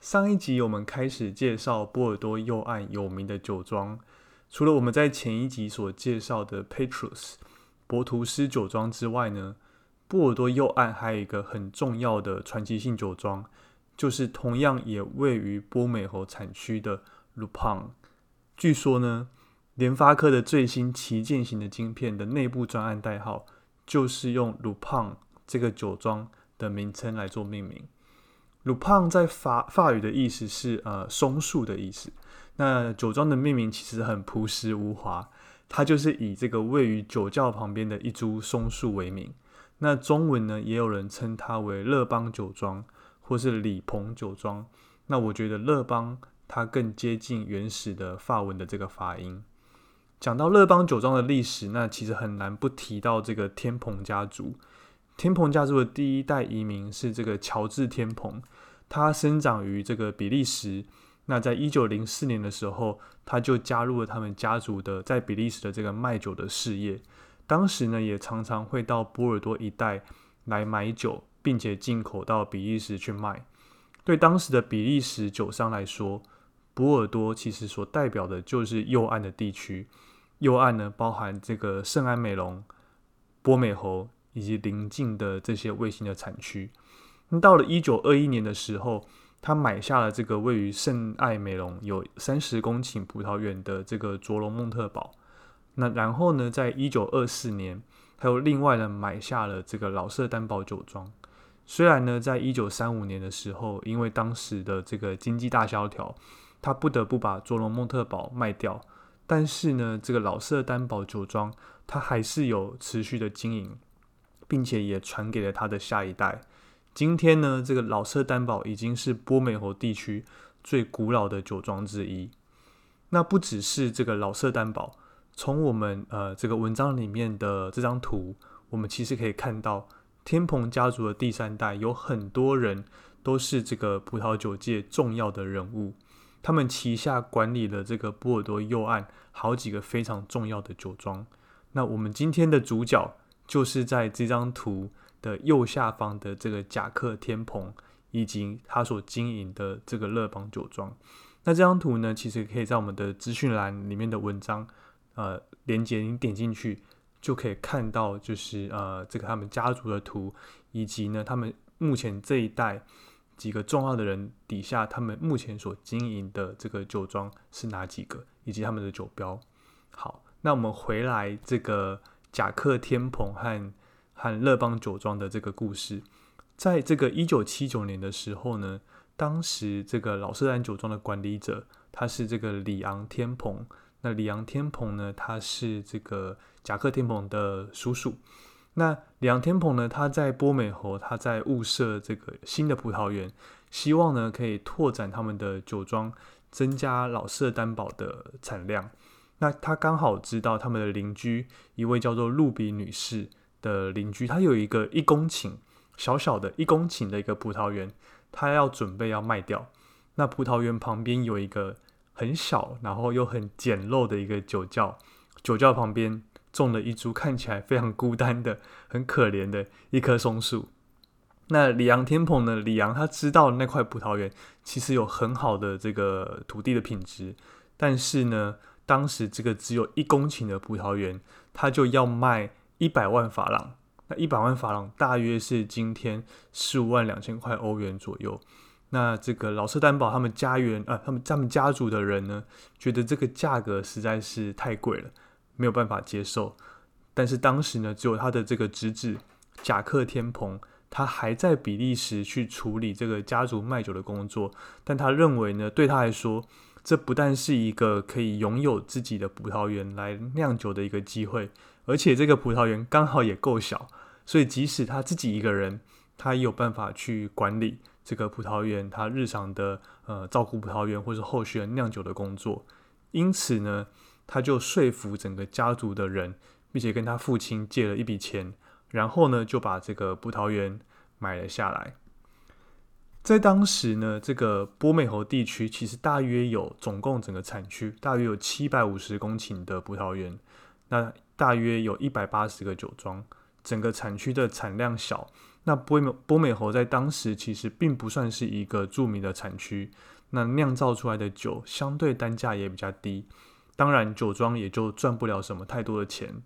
上一集我们开始介绍波尔多右岸有名的酒庄，除了我们在前一集所介绍的 Petrus 博图斯酒庄之外呢，波尔多右岸还有一个很重要的传奇性酒庄，就是同样也位于波美侯产区的 Lupang。据说呢，联发科的最新旗舰型的晶片的内部专案代号，就是用 Lupang 这个酒庄的名称来做命名。鲁胖在法法语的意思是呃松树的意思。那酒庄的命名其实很朴实无华，它就是以这个位于酒窖旁边的一株松树为名。那中文呢，也有人称它为乐邦酒庄或是李鹏酒庄。那我觉得乐邦它更接近原始的法文的这个发音。讲到乐邦酒庄的历史，那其实很难不提到这个天蓬家族。天蓬家族的第一代移民是这个乔治天蓬，他生长于这个比利时。那在一九零四年的时候，他就加入了他们家族的在比利时的这个卖酒的事业。当时呢，也常常会到波尔多一带来买酒，并且进口到比利时去卖。对当时的比利时酒商来说，波尔多其实所代表的就是右岸的地区。右岸呢，包含这个圣安美隆、波美侯。以及邻近的这些卫星的产区。到了一九二一年的时候，他买下了这个位于圣艾美隆有三十公顷葡萄园的这个卓龙蒙特堡。那然后呢，在一九二四年，他又另外呢买下了这个老舍丹堡酒庄。虽然呢，在一九三五年的时候，因为当时的这个经济大萧条，他不得不把卓龙蒙特堡卖掉，但是呢，这个老舍丹堡酒庄，它还是有持续的经营。并且也传给了他的下一代。今天呢，这个老舍担保已经是波美侯地区最古老的酒庄之一。那不只是这个老舍担保，从我们呃这个文章里面的这张图，我们其实可以看到，天蓬家族的第三代有很多人都是这个葡萄酒界重要的人物。他们旗下管理了这个波尔多右岸好几个非常重要的酒庄。那我们今天的主角。就是在这张图的右下方的这个贾克天蓬，以及他所经营的这个乐邦酒庄。那这张图呢，其实可以在我们的资讯栏里面的文章，呃，连接你点进去就可以看到，就是呃，这个他们家族的图，以及呢，他们目前这一代几个重要的人底下，他们目前所经营的这个酒庄是哪几个，以及他们的酒标。好，那我们回来这个。贾克天蓬和和乐邦酒庄的这个故事，在这个一九七九年的时候呢，当时这个老舍丹酒庄的管理者他是这个里昂天蓬。那里昂天蓬呢，他是这个贾克天蓬的叔叔。那里昂天蓬呢，他在波美侯，他在物色这个新的葡萄园，希望呢可以拓展他们的酒庄，增加老舍丹堡的产量。那他刚好知道他们的邻居一位叫做露比女士的邻居，他有一个一公顷小小的一公顷的一个葡萄园，他要准备要卖掉。那葡萄园旁边有一个很小，然后又很简陋的一个酒窖，酒窖旁边种了一株看起来非常孤单的、很可怜的一棵松树。那里昂天蓬呢？里昂他知道那块葡萄园其实有很好的这个土地的品质，但是呢。当时这个只有一公顷的葡萄园，他就要卖一百万法郎。那一百万法郎大约是今天十五万两千块欧元左右。那这个老舍担保他们家园啊，他们他们家族的人呢，觉得这个价格实在是太贵了，没有办法接受。但是当时呢，只有他的这个侄子贾克天鹏，他还在比利时去处理这个家族卖酒的工作。但他认为呢，对他来说，这不但是一个可以拥有自己的葡萄园来酿酒的一个机会，而且这个葡萄园刚好也够小，所以即使他自己一个人，他也有办法去管理这个葡萄园，他日常的呃照顾葡萄园或是后续酿酒的工作。因此呢，他就说服整个家族的人。并且跟他父亲借了一笔钱，然后呢就把这个葡萄园买了下来。在当时呢，这个波美侯地区其实大约有总共整个产区大约有七百五十公顷的葡萄园，那大约有一百八十个酒庄，整个产区的产量小。那波美波美侯在当时其实并不算是一个著名的产区，那酿造出来的酒相对单价也比较低，当然酒庄也就赚不了什么太多的钱。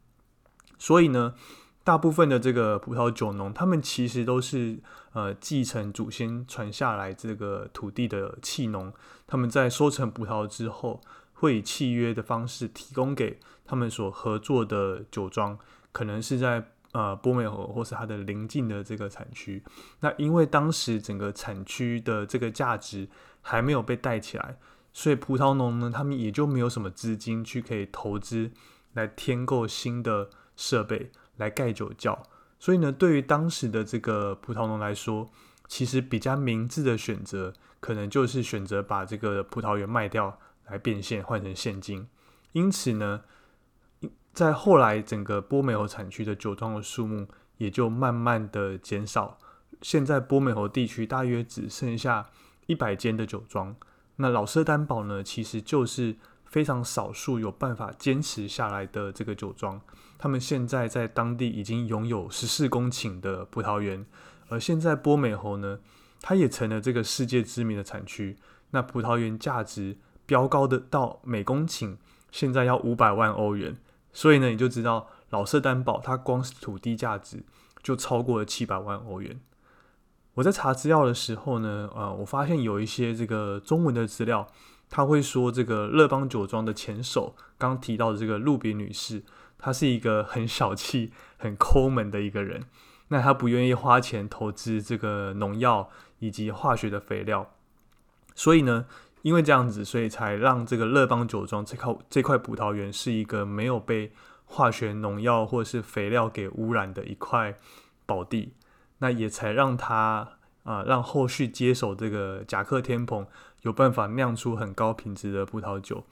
所以呢，大部分的这个葡萄酒农，他们其实都是呃继承祖先传下来这个土地的契农。他们在收成葡萄之后，会以契约的方式提供给他们所合作的酒庄，可能是在呃波美河或是它的邻近的这个产区。那因为当时整个产区的这个价值还没有被带起来，所以葡萄农呢，他们也就没有什么资金去可以投资来添购新的。设备来盖酒窖，所以呢，对于当时的这个葡萄农来说，其实比较明智的选择，可能就是选择把这个葡萄园卖掉来变现，换成现金。因此呢，在后来整个波美侯产区的酒庄的数目也就慢慢的减少。现在波美侯地区大约只剩下一百间的酒庄。那老舍担保呢，其实就是非常少数有办法坚持下来的这个酒庄。他们现在在当地已经拥有十四公顷的葡萄园，而现在波美侯呢，它也成了这个世界知名的产区。那葡萄园价值飙高的到每公顷现在要五百万欧元，所以呢，你就知道老舍担保它光是土地价值就超过了七百万欧元。我在查资料的时候呢，呃，我发现有一些这个中文的资料，他会说这个乐邦酒庄的前手刚提到的这个路比女士。她是一个很小气、很抠门的一个人。那她不愿意花钱投资这个农药以及化学的肥料，所以呢，因为这样子，所以才让这个乐邦酒庄这块这块葡萄园是一个没有被化学农药或是肥料给污染的一块宝地。那也才让他啊，让后续接手这个甲克天蓬有办法酿出很高品质的葡萄酒。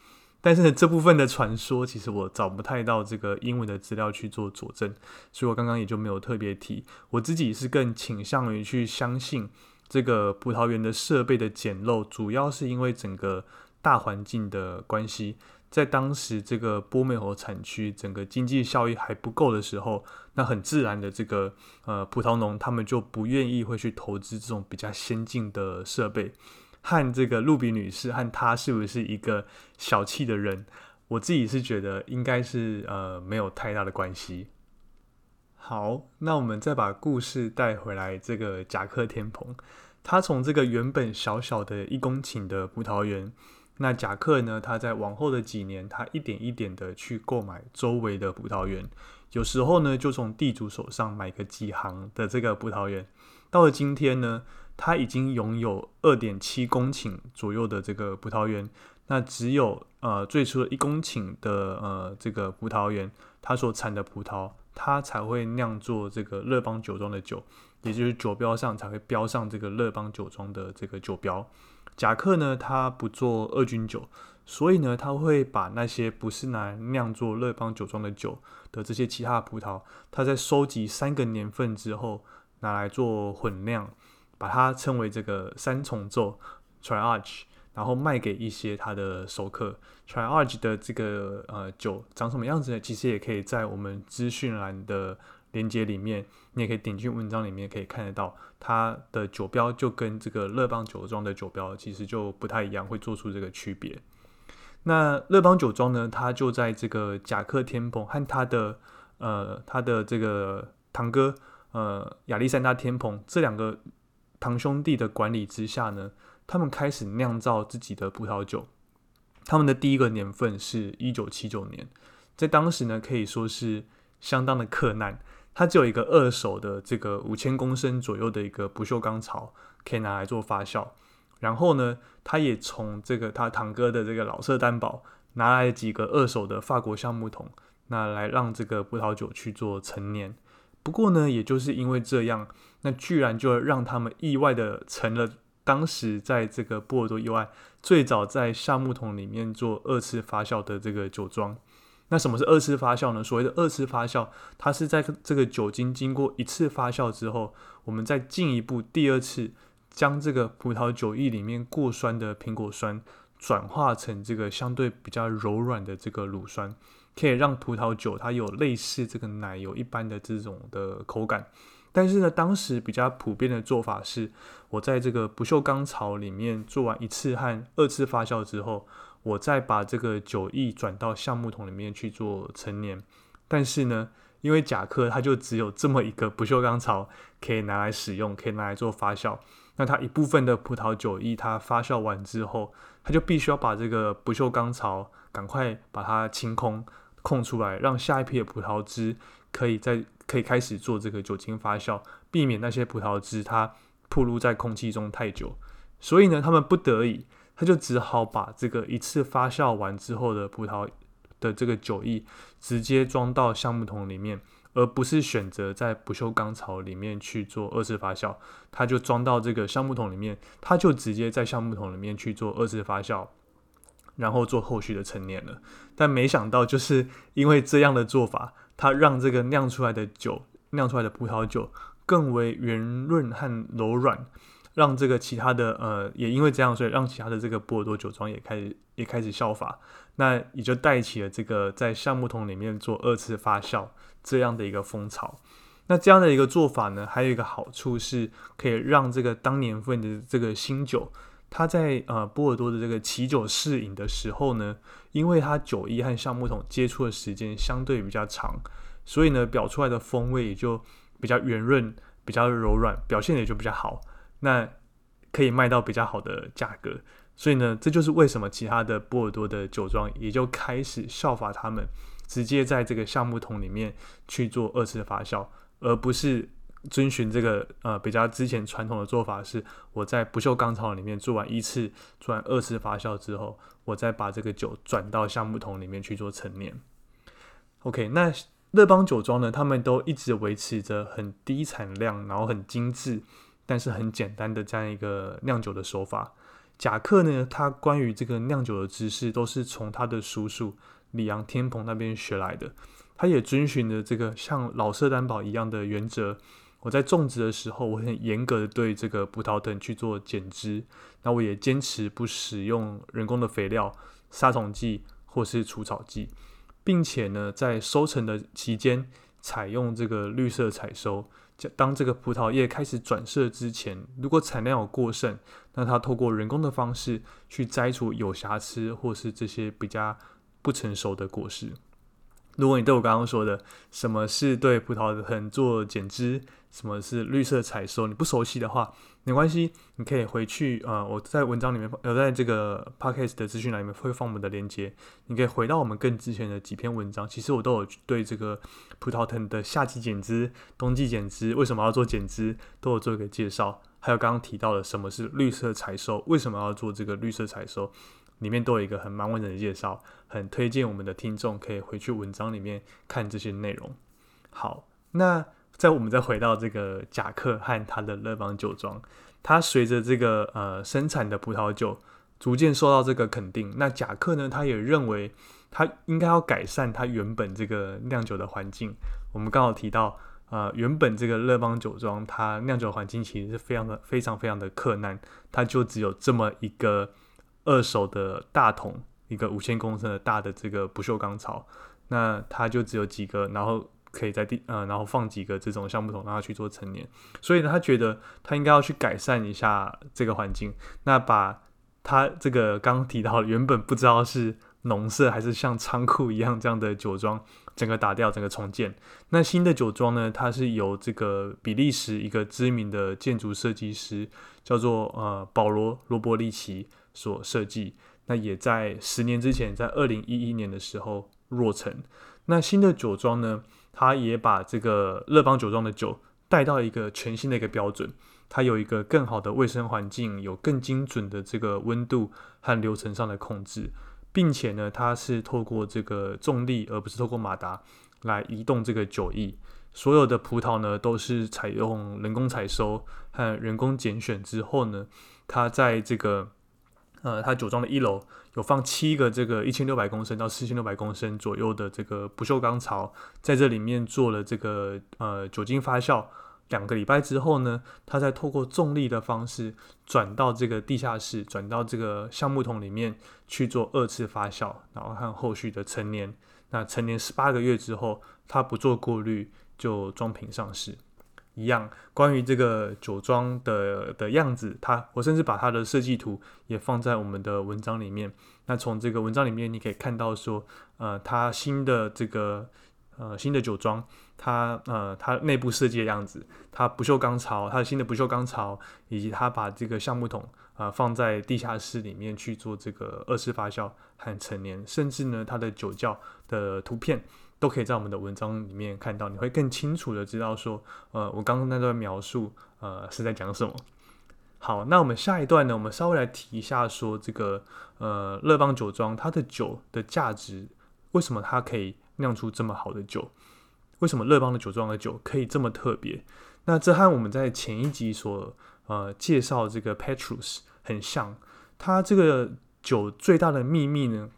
但是，这部分的传说其实我找不太到这个英文的资料去做佐证，所以我刚刚也就没有特别提。我自己是更倾向于去相信这个葡萄园的设备的简陋，主要是因为整个大环境的关系。在当时这个波美侯产区整个经济效益还不够的时候，那很自然的这个呃葡萄农他们就不愿意会去投资这种比较先进的设备。和这个露比女士和她是不是一个小气的人？我自己是觉得应该是呃没有太大的关系。好，那我们再把故事带回来，这个贾克天蓬，他从这个原本小小的一公顷的葡萄园，那贾克呢，他在往后的几年，他一点一点的去购买周围的葡萄园，有时候呢就从地主手上买个几行的这个葡萄园，到了今天呢。他已经拥有二点七公顷左右的这个葡萄园，那只有呃最初的一公顷的呃这个葡萄园，它所产的葡萄，它才会酿作这个乐邦酒庄的酒，也就是酒标上才会标上这个乐邦酒庄的这个酒标。贾克呢，他不做二菌酒，所以呢，他会把那些不是拿来酿作乐邦酒庄的酒的这些其他葡萄，他在收集三个年份之后，拿来做混酿。把它称为这个三重奏 （Triage），然后卖给一些他的熟客。Triage 的这个呃酒长什么样子呢？其实也可以在我们资讯栏的链接里面，你也可以点进文章里面可以看得到，它的酒标就跟这个乐邦酒庄的酒标其实就不太一样，会做出这个区别。那乐邦酒庄呢，它就在这个贾克天蓬和他的呃他的这个堂哥呃亚历山大天蓬这两个。堂兄弟的管理之下呢，他们开始酿造自己的葡萄酒。他们的第一个年份是一九七九年，在当时呢，可以说是相当的困难。他只有一个二手的这个五千公升左右的一个不锈钢槽，可以拿来做发酵。然后呢，他也从这个他堂哥的这个老色担保拿来几个二手的法国橡木桶，那来让这个葡萄酒去做陈年。不过呢，也就是因为这样，那居然就让他们意外的成了当时在这个波尔多以外最早在橡木桶里面做二次发酵的这个酒庄。那什么是二次发酵呢？所谓的二次发酵，它是在这个酒精经过一次发酵之后，我们再进一步第二次将这个葡萄酒液里面过酸的苹果酸转化成这个相对比较柔软的这个乳酸。可以让葡萄酒它有类似这个奶油一般的这种的口感，但是呢，当时比较普遍的做法是，我在这个不锈钢槽里面做完一次和二次发酵之后，我再把这个酒液转到橡木桶里面去做陈年。但是呢，因为甲克它就只有这么一个不锈钢槽可以拿来使用，可以拿来做发酵，那它一部分的葡萄酒液它发酵完之后，它就必须要把这个不锈钢槽赶快把它清空。空出来，让下一批的葡萄汁可以在可以开始做这个酒精发酵，避免那些葡萄汁它暴露在空气中太久。所以呢，他们不得已，他就只好把这个一次发酵完之后的葡萄的这个酒液直接装到橡木桶里面，而不是选择在不锈钢槽里面去做二次发酵。他就装到这个橡木桶里面，他就直接在橡木桶里面去做二次发酵。然后做后续的陈年了，但没想到就是因为这样的做法，它让这个酿出来的酒、酿出来的葡萄酒更为圆润和柔软，让这个其他的呃，也因为这样，所以让其他的这个波尔多酒庄也开始也开始效法，那也就带起了这个在橡木桶里面做二次发酵这样的一个风潮。那这样的一个做法呢，还有一个好处是可以让这个当年份的这个新酒。他在呃波尔多的这个起酒试饮的时候呢，因为它酒液和橡木桶接触的时间相对比较长，所以呢表出来的风味也就比较圆润、比较柔软，表现也就比较好。那可以卖到比较好的价格，所以呢这就是为什么其他的波尔多的酒庄也就开始效法他们，直接在这个橡木桶里面去做二次发酵，而不是。遵循这个呃比较之前传统的做法是，我在不锈钢槽里面做完一次、做完二次发酵之后，我再把这个酒转到橡木桶里面去做陈年。OK，那乐邦酒庄呢，他们都一直维持着很低产量，然后很精致，但是很简单的这样一个酿酒的手法。贾克呢，他关于这个酿酒的知识都是从他的叔叔里昂天蓬那边学来的，他也遵循着这个像老色担保一样的原则。我在种植的时候，我很严格的对这个葡萄藤去做剪枝，那我也坚持不使用人工的肥料、杀虫剂或是除草剂，并且呢，在收成的期间采用这个绿色采收。当这个葡萄叶开始转色之前，如果产量有过剩，那它透过人工的方式去摘除有瑕疵或是这些比较不成熟的果实。如果你对我刚刚说的什么是对葡萄藤做剪枝，什么是绿色采收，你不熟悉的话，没关系，你可以回去呃，我在文章里面，呃，在这个 podcast 的资讯栏里面会放我们的链接，你可以回到我们更之前的几篇文章，其实我都有对这个葡萄藤的夏季剪枝、冬季剪枝，为什么要做剪枝，都有做一个介绍，还有刚刚提到的什么是绿色采收，为什么要做这个绿色采收。里面都有一个很蛮完整的介绍，很推荐我们的听众可以回去文章里面看这些内容。好，那在我们再回到这个贾克和他的乐邦酒庄，他随着这个呃生产的葡萄酒逐渐受到这个肯定，那贾克呢，他也认为他应该要改善他原本这个酿酒的环境。我们刚好提到，呃，原本这个乐邦酒庄它酿酒环境其实是非常的非常非常的困难，它就只有这么一个。二手的大桶，一个五千公升的大的这个不锈钢槽，那它就只有几个，然后可以在地呃，然后放几个这种橡木桶，让它去做陈年。所以呢，他觉得他应该要去改善一下这个环境，那把他这个刚提到原本不知道是农舍还是像仓库一样这样的酒庄，整个打掉，整个重建。那新的酒庄呢，它是由这个比利时一个知名的建筑设计师叫做呃保罗罗伯利奇所设计。那也在十年之前，在二零一一年的时候落成。那新的酒庄呢，它也把这个乐邦酒庄的酒带到一个全新的一个标准。它有一个更好的卫生环境，有更精准的这个温度和流程上的控制，并且呢，它是透过这个重力而不是透过马达来移动这个酒液。所有的葡萄呢都是采用人工采收和人工拣选之后呢，它在这个呃它酒庄的一楼有放七个这个一千六百公升到四千六百公升左右的这个不锈钢槽，在这里面做了这个呃酒精发酵。两个礼拜之后呢，它再透过重力的方式转到这个地下室，转到这个橡木桶里面去做二次发酵，然后和后续的陈年。那陈年十八个月之后，它不做过滤就装瓶上市。一样，关于这个酒庄的的样子，它我甚至把它的设计图也放在我们的文章里面。那从这个文章里面，你可以看到说，呃，它新的这个。呃，新的酒庄，它呃，它内部设计的样子，它不锈钢槽，它的新的不锈钢槽，以及它把这个橡木桶啊放在地下室里面去做这个二次发酵和陈年，甚至呢，它的酒窖的图片都可以在我们的文章里面看到，你会更清楚的知道说，呃，我刚刚那段描述呃是在讲什么。好，那我们下一段呢，我们稍微来提一下说这个呃乐邦酒庄它的酒的价值，为什么它可以。酿出这么好的酒，为什么乐邦的酒庄的酒可以这么特别？那这和我们在前一集所呃介绍这个 Petrus 很像。它这个酒最大的秘密呢，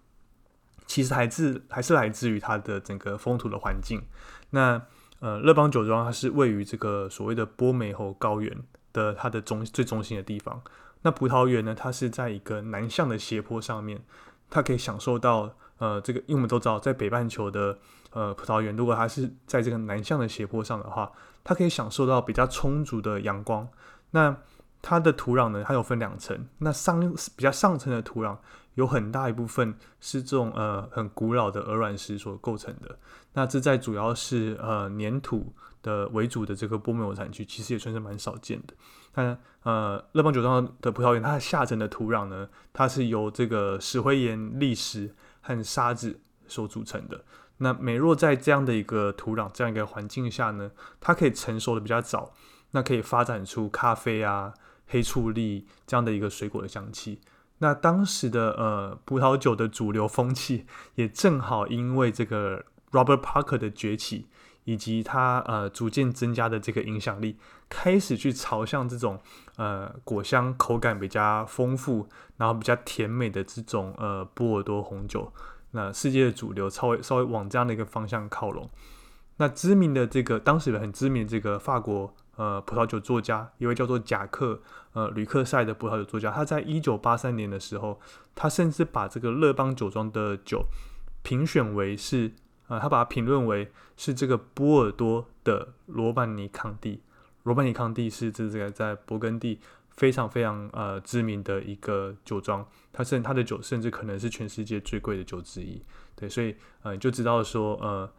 其实还是还是来自于它的整个风土的环境。那呃，乐邦酒庄它是位于这个所谓的波美侯高原的它的中最中心的地方。那葡萄园呢，它是在一个南向的斜坡上面，它可以享受到。呃，这个因为我们都知道，在北半球的呃葡萄园，如果它是在这个南向的斜坡上的话，它可以享受到比较充足的阳光。那它的土壤呢，它有分两层。那上比较上层的土壤有很大一部分是这种呃很古老的鹅卵石所构成的。那这在主要是呃粘土的为主的这个波美尔产区，其实也算是蛮少见的。那呃乐邦酒庄的葡萄园，它的下层的土壤呢，它是由这个石灰岩砾石。和沙子所组成的。那美若在这样的一个土壤、这样一个环境下呢，它可以成熟的比较早，那可以发展出咖啡啊、黑醋栗这样的一个水果的香气。那当时的呃葡萄酒的主流风气，也正好因为这个 Robert Parker 的崛起，以及他呃逐渐增加的这个影响力，开始去朝向这种呃果香口感比较丰富。然后比较甜美的这种呃波尔多红酒，那世界的主流稍微稍微往这样的一个方向靠拢。那知名的这个当时很知名这个法国呃葡萄酒作家，一位叫做贾克呃吕克塞的葡萄酒作家，他在一九八三年的时候，他甚至把这个乐邦酒庄的酒评选为是啊，他把它评论为是这个波尔多的罗曼尼康帝。罗曼尼康帝是这这个在勃艮第。非常非常呃知名的一个酒庄，它甚它的酒甚至可能是全世界最贵的酒之一。对，所以呃就知道说呃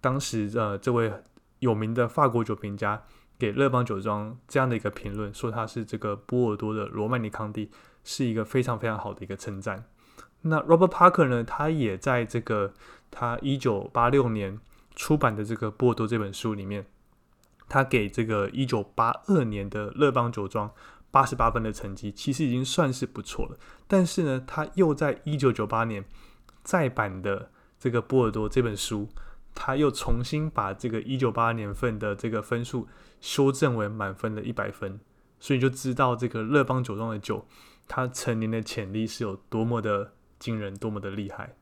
当时呃这位有名的法国酒评家给乐邦酒庄这样的一个评论，说它是这个波尔多的罗曼尼康帝，是一个非常非常好的一个称赞。那 Robert Parker 呢，他也在这个他一九八六年出版的这个波尔多这本书里面，他给这个一九八二年的乐邦酒庄。八十八分的成绩其实已经算是不错了，但是呢，他又在一九九八年再版的这个波尔多这本书，他又重新把这个一九八二年份的这个分数修正为满分的一百分，所以就知道这个乐邦酒庄的酒，它成年的潜力是有多么的惊人，多么的厉害。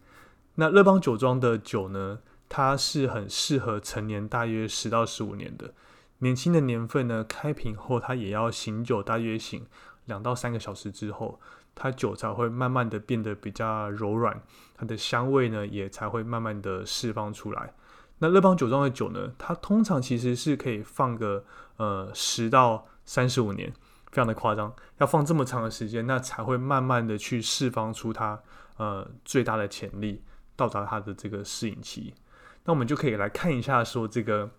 那乐邦酒庄的酒呢，它是很适合成年大约十到十五年的。年轻的年份呢，开瓶后它也要醒酒，大约醒两到三个小时之后，它酒才会慢慢的变得比较柔软，它的香味呢也才会慢慢的释放出来。那乐邦酒庄的酒呢，它通常其实是可以放个呃十到三十五年，非常的夸张，要放这么长的时间，那才会慢慢的去释放出它呃最大的潜力，到达它的这个适应期。那我们就可以来看一下，说这个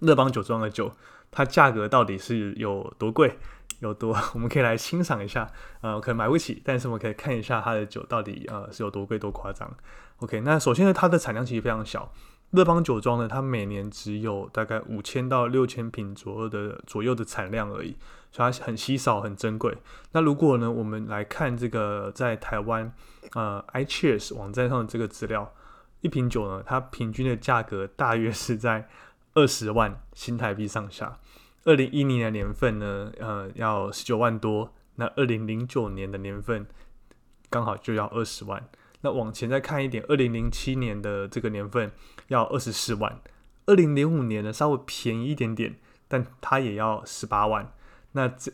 乐邦酒庄的酒，它价格到底是有多贵，有多，我们可以来欣赏一下。呃，可能买不起，但是我们可以看一下它的酒到底呃是有多贵多夸张。OK，那首先呢，它的产量其实非常小。乐邦酒庄呢，它每年只有大概五千到六千瓶左右的左右的产量而已，所以它很稀少、很珍贵。那如果呢，我们来看这个在台湾呃 iCheers 网站上的这个资料，一瓶酒呢，它平均的价格大约是在二十万新台币上下。二零一零年年份呢，呃，要十九万多；那二零零九年的年份刚好就要二十万。那往前再看一点，二零零七年的这个年份要二十四万，二零零五年呢稍微便宜一点点，但它也要十八万。那这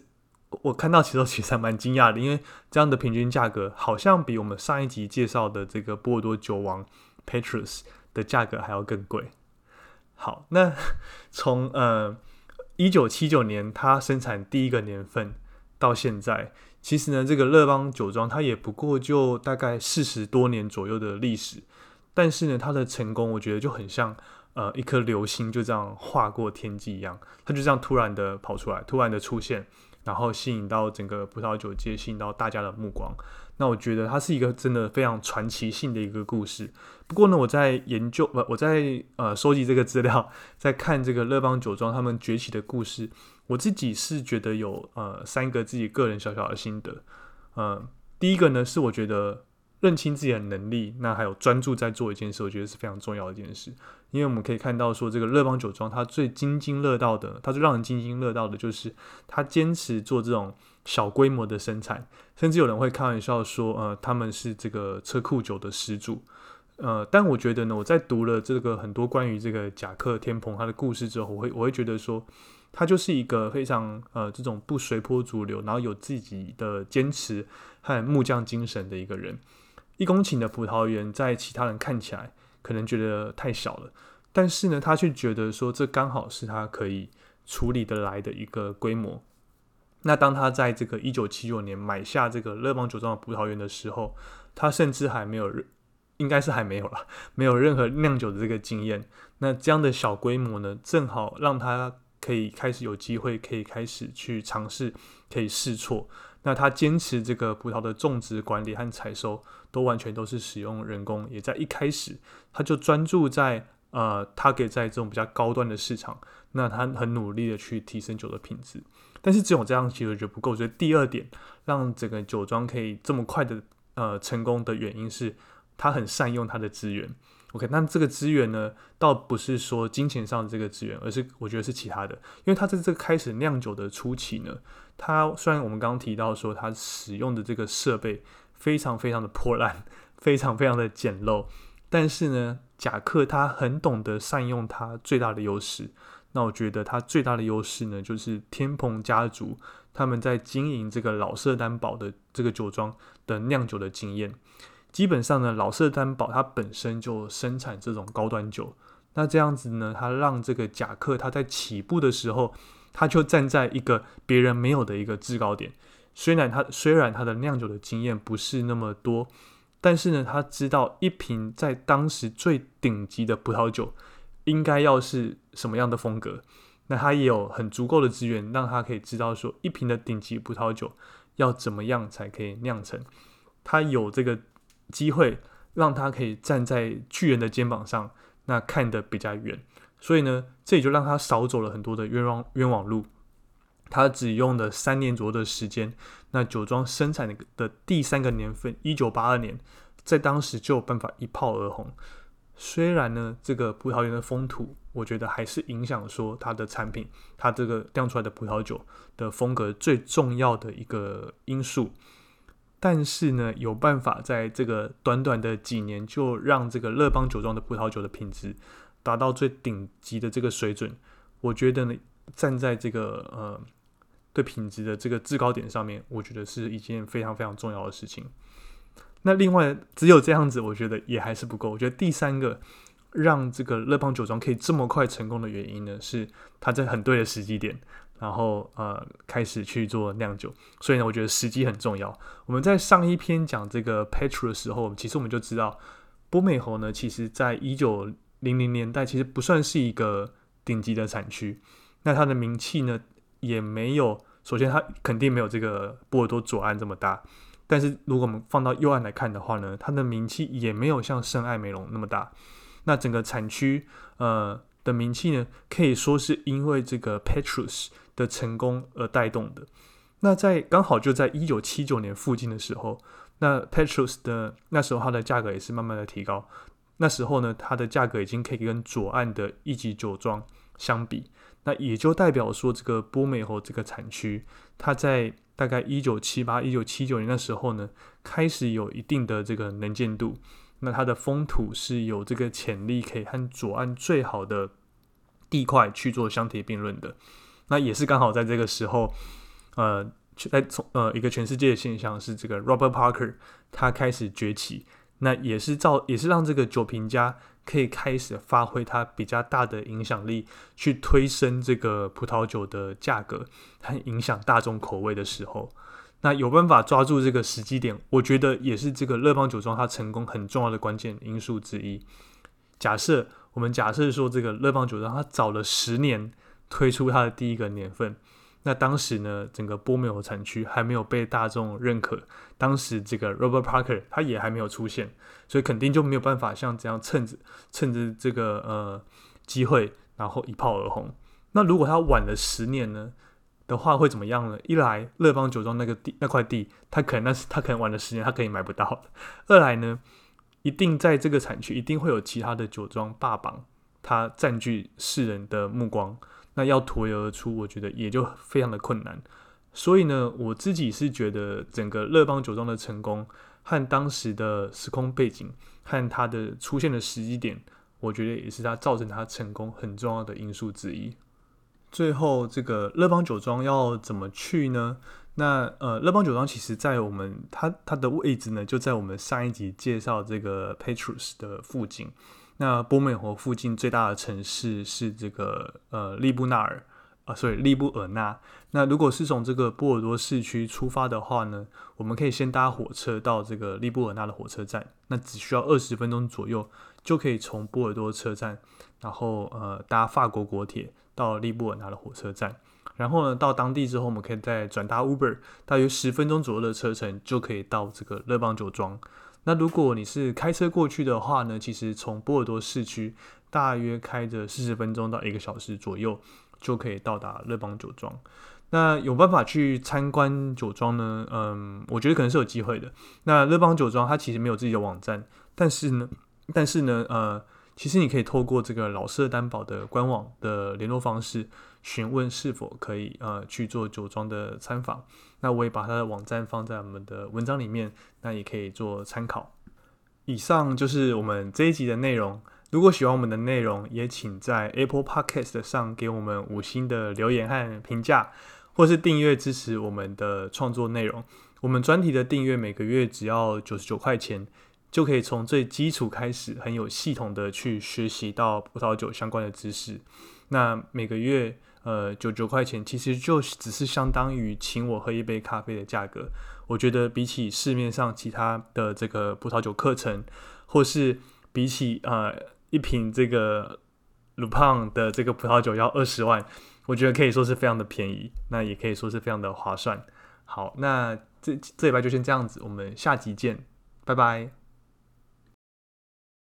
我看到其实其实还蛮惊讶的，因为这样的平均价格好像比我们上一集介绍的这个波尔多酒王 Petrus 的价格还要更贵。好，那 从呃一九七九年它生产第一个年份到现在。其实呢，这个乐邦酒庄它也不过就大概四十多年左右的历史，但是呢，它的成功我觉得就很像呃一颗流星就这样划过天际一样，它就这样突然的跑出来，突然的出现，然后吸引到整个葡萄酒界，吸引到大家的目光。那我觉得它是一个真的非常传奇性的一个故事。不过呢，我在研究不，我在呃收集这个资料，在看这个乐邦酒庄他们崛起的故事。我自己是觉得有呃三个自己个人小小的心得，呃，第一个呢是我觉得认清自己的能力，那还有专注在做一件事，我觉得是非常重要的一件事。因为我们可以看到说，这个乐邦酒庄它最津津乐道的，它最让人津津乐道的就是它坚持做这种小规模的生产，甚至有人会开玩笑说，呃，他们是这个车库酒的始祖。呃，但我觉得呢，我在读了这个很多关于这个贾克天蓬他的故事之后，我会我会觉得说。他就是一个非常呃这种不随波逐流，然后有自己的坚持和木匠精神的一个人。一公顷的葡萄园，在其他人看起来可能觉得太小了，但是呢，他却觉得说这刚好是他可以处理得来的一个规模。那当他在这个一九七九年买下这个乐邦酒庄的葡萄园的时候，他甚至还没有，应该是还没有了，没有任何酿酒的这个经验。那这样的小规模呢，正好让他。可以开始有机会，可以开始去尝试，可以试错。那他坚持这个葡萄的种植管理和采收，都完全都是使用人工。也在一开始，他就专注在呃，他可以在这种比较高端的市场，那他很努力的去提升酒的品质。但是只有这样其实就不够。所以第二点，让整个酒庄可以这么快的呃成功的原因是，他很善用他的资源。OK，那这个资源呢，倒不是说金钱上的这个资源，而是我觉得是其他的。因为他在这个开始酿酒的初期呢，他虽然我们刚刚提到说他使用的这个设备非常非常的破烂，非常非常的简陋，但是呢，贾克他很懂得善用他最大的优势。那我觉得他最大的优势呢，就是天蓬家族他们在经营这个老色丹堡的这个酒庄的酿酒的经验。基本上呢，老色担保它本身就生产这种高端酒，那这样子呢，它让这个贾克他在起步的时候，他就站在一个别人没有的一个制高点。虽然他虽然他的酿酒的经验不是那么多，但是呢，他知道一瓶在当时最顶级的葡萄酒应该要是什么样的风格。那他也有很足够的资源，让他可以知道说一瓶的顶级葡萄酒要怎么样才可以酿成。他有这个。机会让他可以站在巨人的肩膀上，那看得比较远，所以呢，这也就让他少走了很多的冤枉冤枉路。他只用了三年左右的时间，那酒庄生产的的第三个年份，一九八二年，在当时就有办法一炮而红。虽然呢，这个葡萄园的风土，我觉得还是影响说它的产品，它这个酿出来的葡萄酒的风格最重要的一个因素。但是呢，有办法在这个短短的几年就让这个乐邦酒庄的葡萄酒的品质达到最顶级的这个水准，我觉得呢，站在这个呃对品质的这个制高点上面，我觉得是一件非常非常重要的事情。那另外，只有这样子，我觉得也还是不够。我觉得第三个让这个乐邦酒庄可以这么快成功的原因呢，是它在很对的时机点。然后呃，开始去做酿酒，所以呢，我觉得时机很重要。我们在上一篇讲这个 Petro 的时候，其实我们就知道波美侯呢，其实在一九零零年代其实不算是一个顶级的产区，那它的名气呢也没有，首先它肯定没有这个波尔多左岸这么大，但是如果我们放到右岸来看的话呢，它的名气也没有像圣艾美隆那么大。那整个产区呃的名气呢，可以说是因为这个 Petrus 的成功而带动的。那在刚好就在一九七九年附近的时候，那 Petrus 的那时候它的价格也是慢慢的提高。那时候呢，它的价格已经可以跟左岸的一级酒庄相比。那也就代表说，这个波美侯这个产区，它在大概一九七八、一九七九年的时候呢，开始有一定的这个能见度。那它的风土是有这个潜力，可以和左岸最好的地块去做相提并论的。那也是刚好在这个时候，呃，在从呃一个全世界的现象是，这个 Robert Parker 他开始崛起，那也是造也是让这个酒评家可以开始发挥他比较大的影响力，去推升这个葡萄酒的价格，和影响大众口味的时候。那有办法抓住这个时机点，我觉得也是这个乐邦酒庄它成功很重要的关键因素之一。假设我们假设说这个乐邦酒庄它早了十年推出它的第一个年份，那当时呢整个波美尔产区还没有被大众认可，当时这个 Robert Parker 他也还没有出现，所以肯定就没有办法像这样趁着趁着这个呃机会，然后一炮而红。那如果他晚了十年呢？的话会怎么样呢？一来乐邦酒庄那个地那块地，他可能那是他可能晚了十年，他可以买不到二来呢，一定在这个产区一定会有其他的酒庄霸榜，它占据世人的目光，那要脱颖而出，我觉得也就非常的困难。所以呢，我自己是觉得整个乐邦酒庄的成功和当时的时空背景和它的出现的时机点，我觉得也是它造成它成功很重要的因素之一。最后，这个乐邦酒庄要怎么去呢？那呃，乐邦酒庄其实在我们它它的位置呢，就在我们上一集介绍这个 Petrus 的附近。那波美河附近最大的城市是这个呃利布纳尔啊，所以利布尔纳。那如果是从这个波尔多市区出发的话呢，我们可以先搭火车到这个利布尔纳的火车站，那只需要二十分钟左右就可以从波尔多车站，然后呃搭法国国铁。到利布尔纳的火车站，然后呢，到当地之后，我们可以再转搭 Uber，大约十分钟左右的车程就可以到这个乐邦酒庄。那如果你是开车过去的话呢，其实从波尔多市区大约开着四十分钟到一个小时左右就可以到达乐邦酒庄。那有办法去参观酒庄呢？嗯，我觉得可能是有机会的。那乐邦酒庄它其实没有自己的网站，但是呢，但是呢，呃。其实你可以透过这个老式担保的官网的联络方式询问是否可以呃去做酒庄的参访。那我也把它的网站放在我们的文章里面，那也可以做参考。以上就是我们这一集的内容。如果喜欢我们的内容，也请在 Apple Podcast 上给我们五星的留言和评价，或是订阅支持我们的创作内容。我们专题的订阅每个月只要九十九块钱。就可以从最基础开始，很有系统的去学习到葡萄酒相关的知识。那每个月呃九九块钱，其实就只是相当于请我喝一杯咖啡的价格。我觉得比起市面上其他的这个葡萄酒课程，或是比起呃一瓶这个鲁胖的这个葡萄酒要二十万，我觉得可以说是非常的便宜，那也可以说是非常的划算。好，那这这礼拜就先这样子，我们下集见，拜拜。